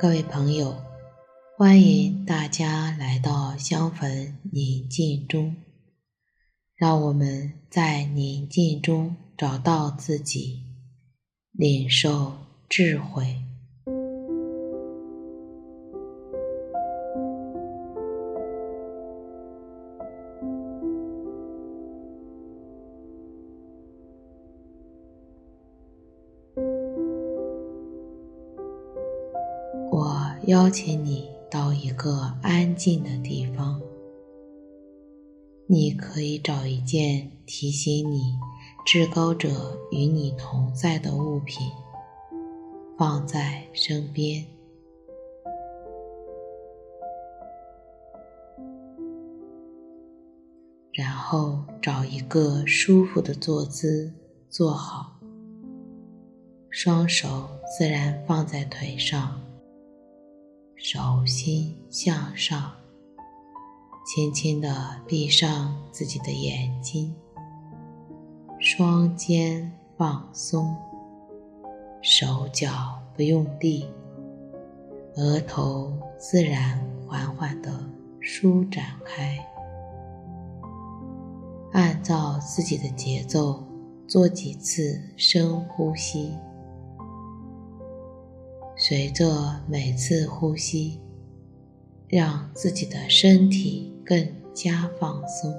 各位朋友，欢迎大家来到香焚宁静中，让我们在宁静中找到自己，领受智慧。邀请你到一个安静的地方，你可以找一件提醒你至高者与你同在的物品，放在身边，然后找一个舒服的坐姿坐好，双手自然放在腿上。手心向上，轻轻地闭上自己的眼睛，双肩放松，手脚不用力，额头自然缓缓地舒展开。按照自己的节奏做几次深呼吸。随着每次呼吸，让自己的身体更加放松。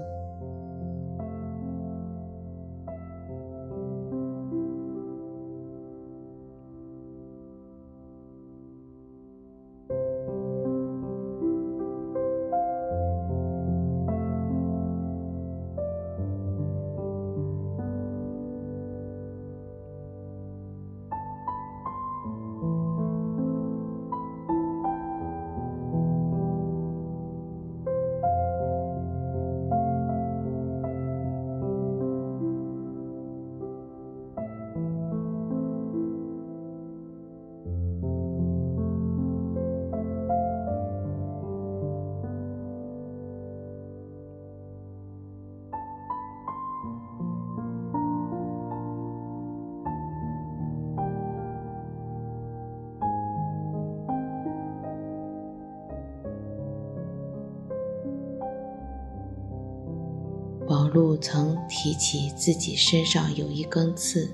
路曾提起自己身上有一根刺，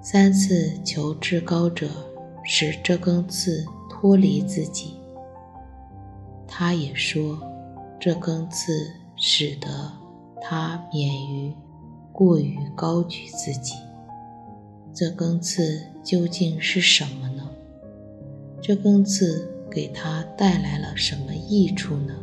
三次求至高者使这根刺脱离自己。他也说，这根刺使得他免于过于高举自己。这根刺究竟是什么呢？这根刺给他带来了什么益处呢？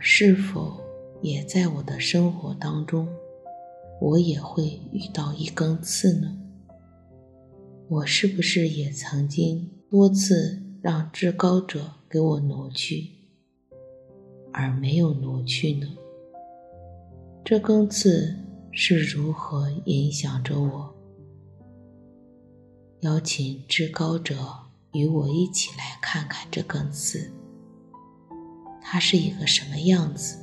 是否也在我的生活当中，我也会遇到一根刺呢？我是不是也曾经多次让至高者给我挪去，而没有挪去呢？这根刺是如何影响着我？邀请至高者与我一起来看看这根刺，他是一个什么样子，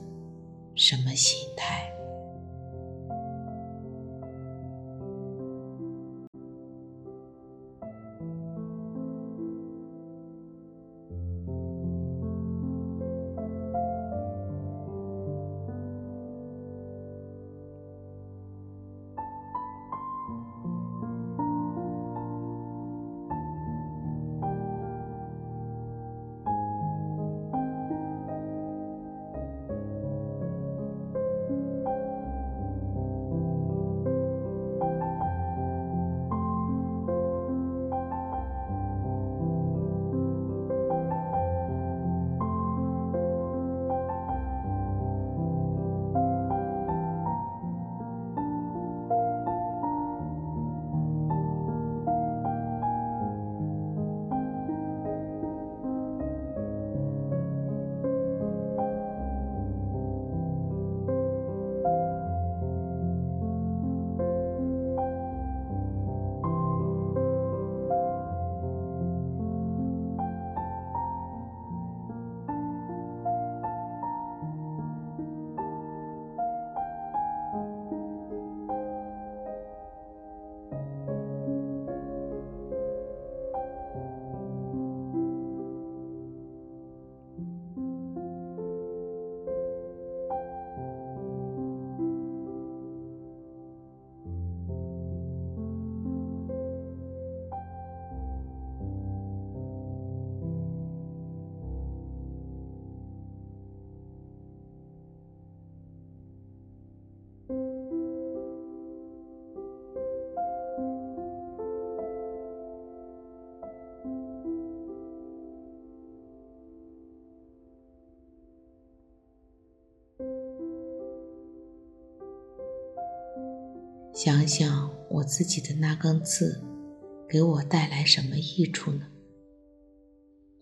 什么心态？想想我自己的那根刺，给我带来什么益处呢？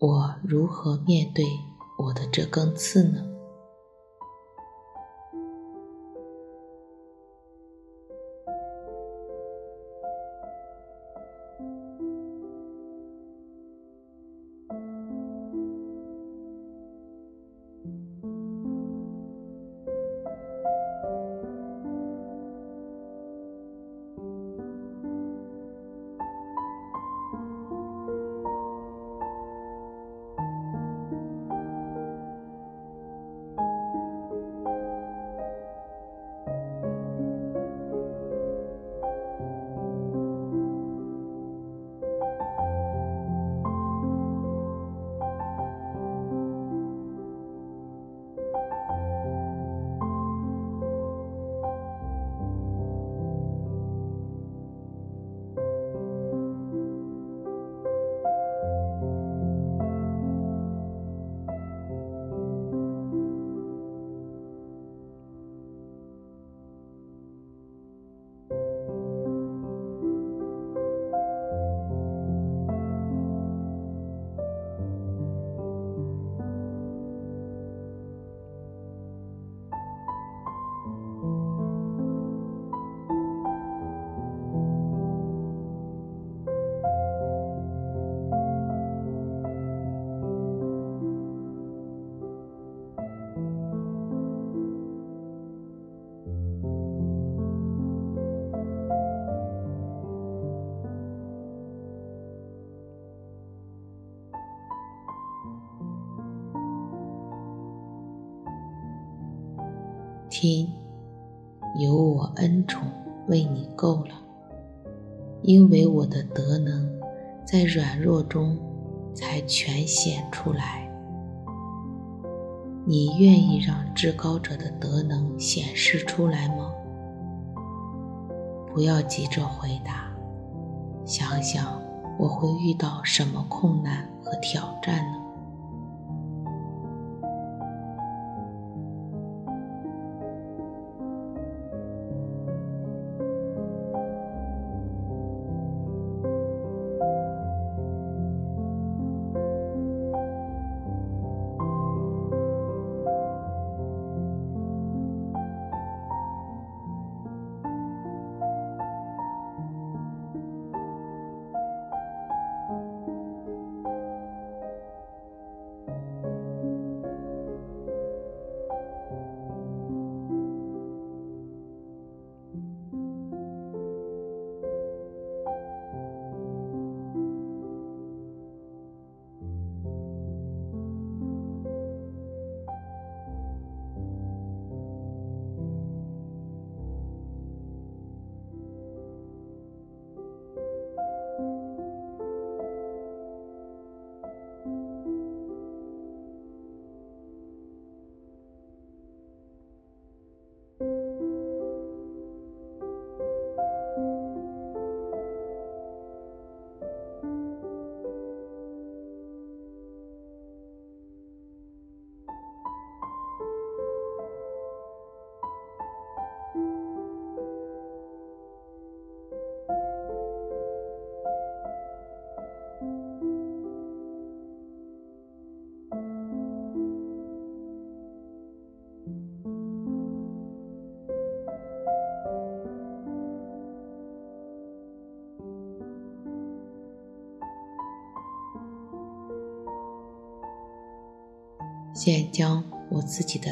我如何面对我的这根刺呢？听，有我恩宠为你够了，因为我的德能在软弱中才全显出来。你愿意让至高者的德能显示出来吗？不要急着回答，想想我会遇到什么困难和挑战呢？现将我自己的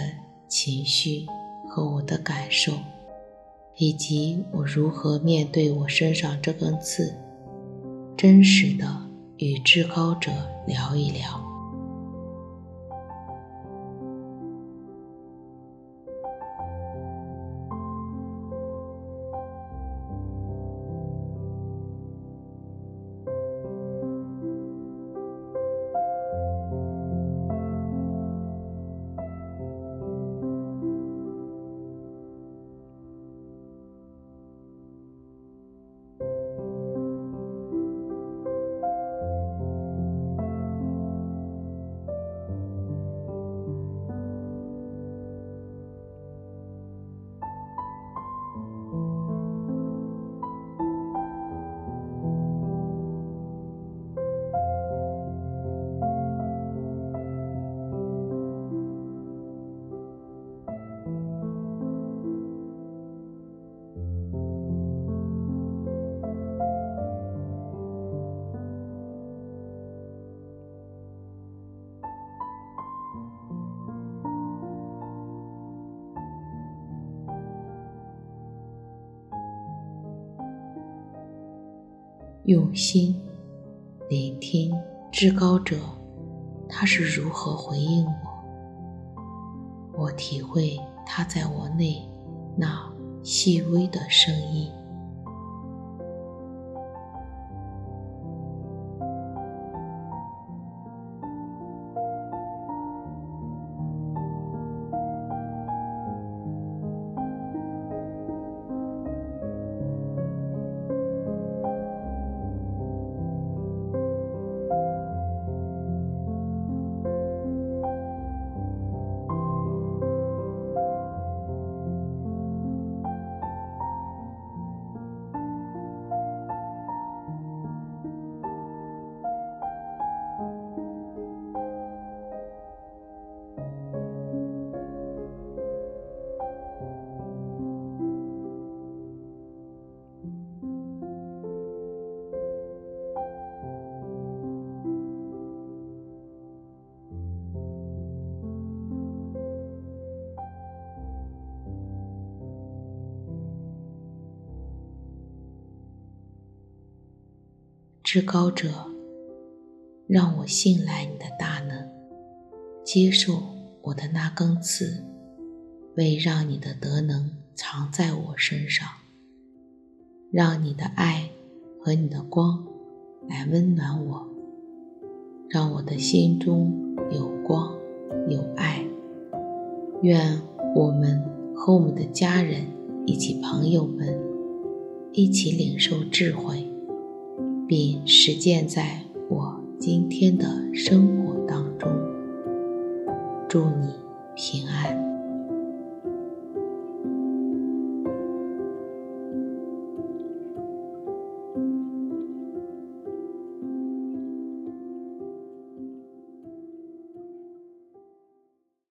情绪和我的感受，以及我如何面对我身上这根刺，真实的与至高者聊一聊。用心聆听至高者，他是如何回应我。我体会他在我内那细微的声音。至高者，让我信赖你的大能，接受我的那根刺，为让你的德能藏在我身上，让你的爱和你的光来温暖我，让我的心中有光有爱。愿我们和我们的家人以及朋友们一起领受智慧。并实践在我今天的生活当中。祝你平安。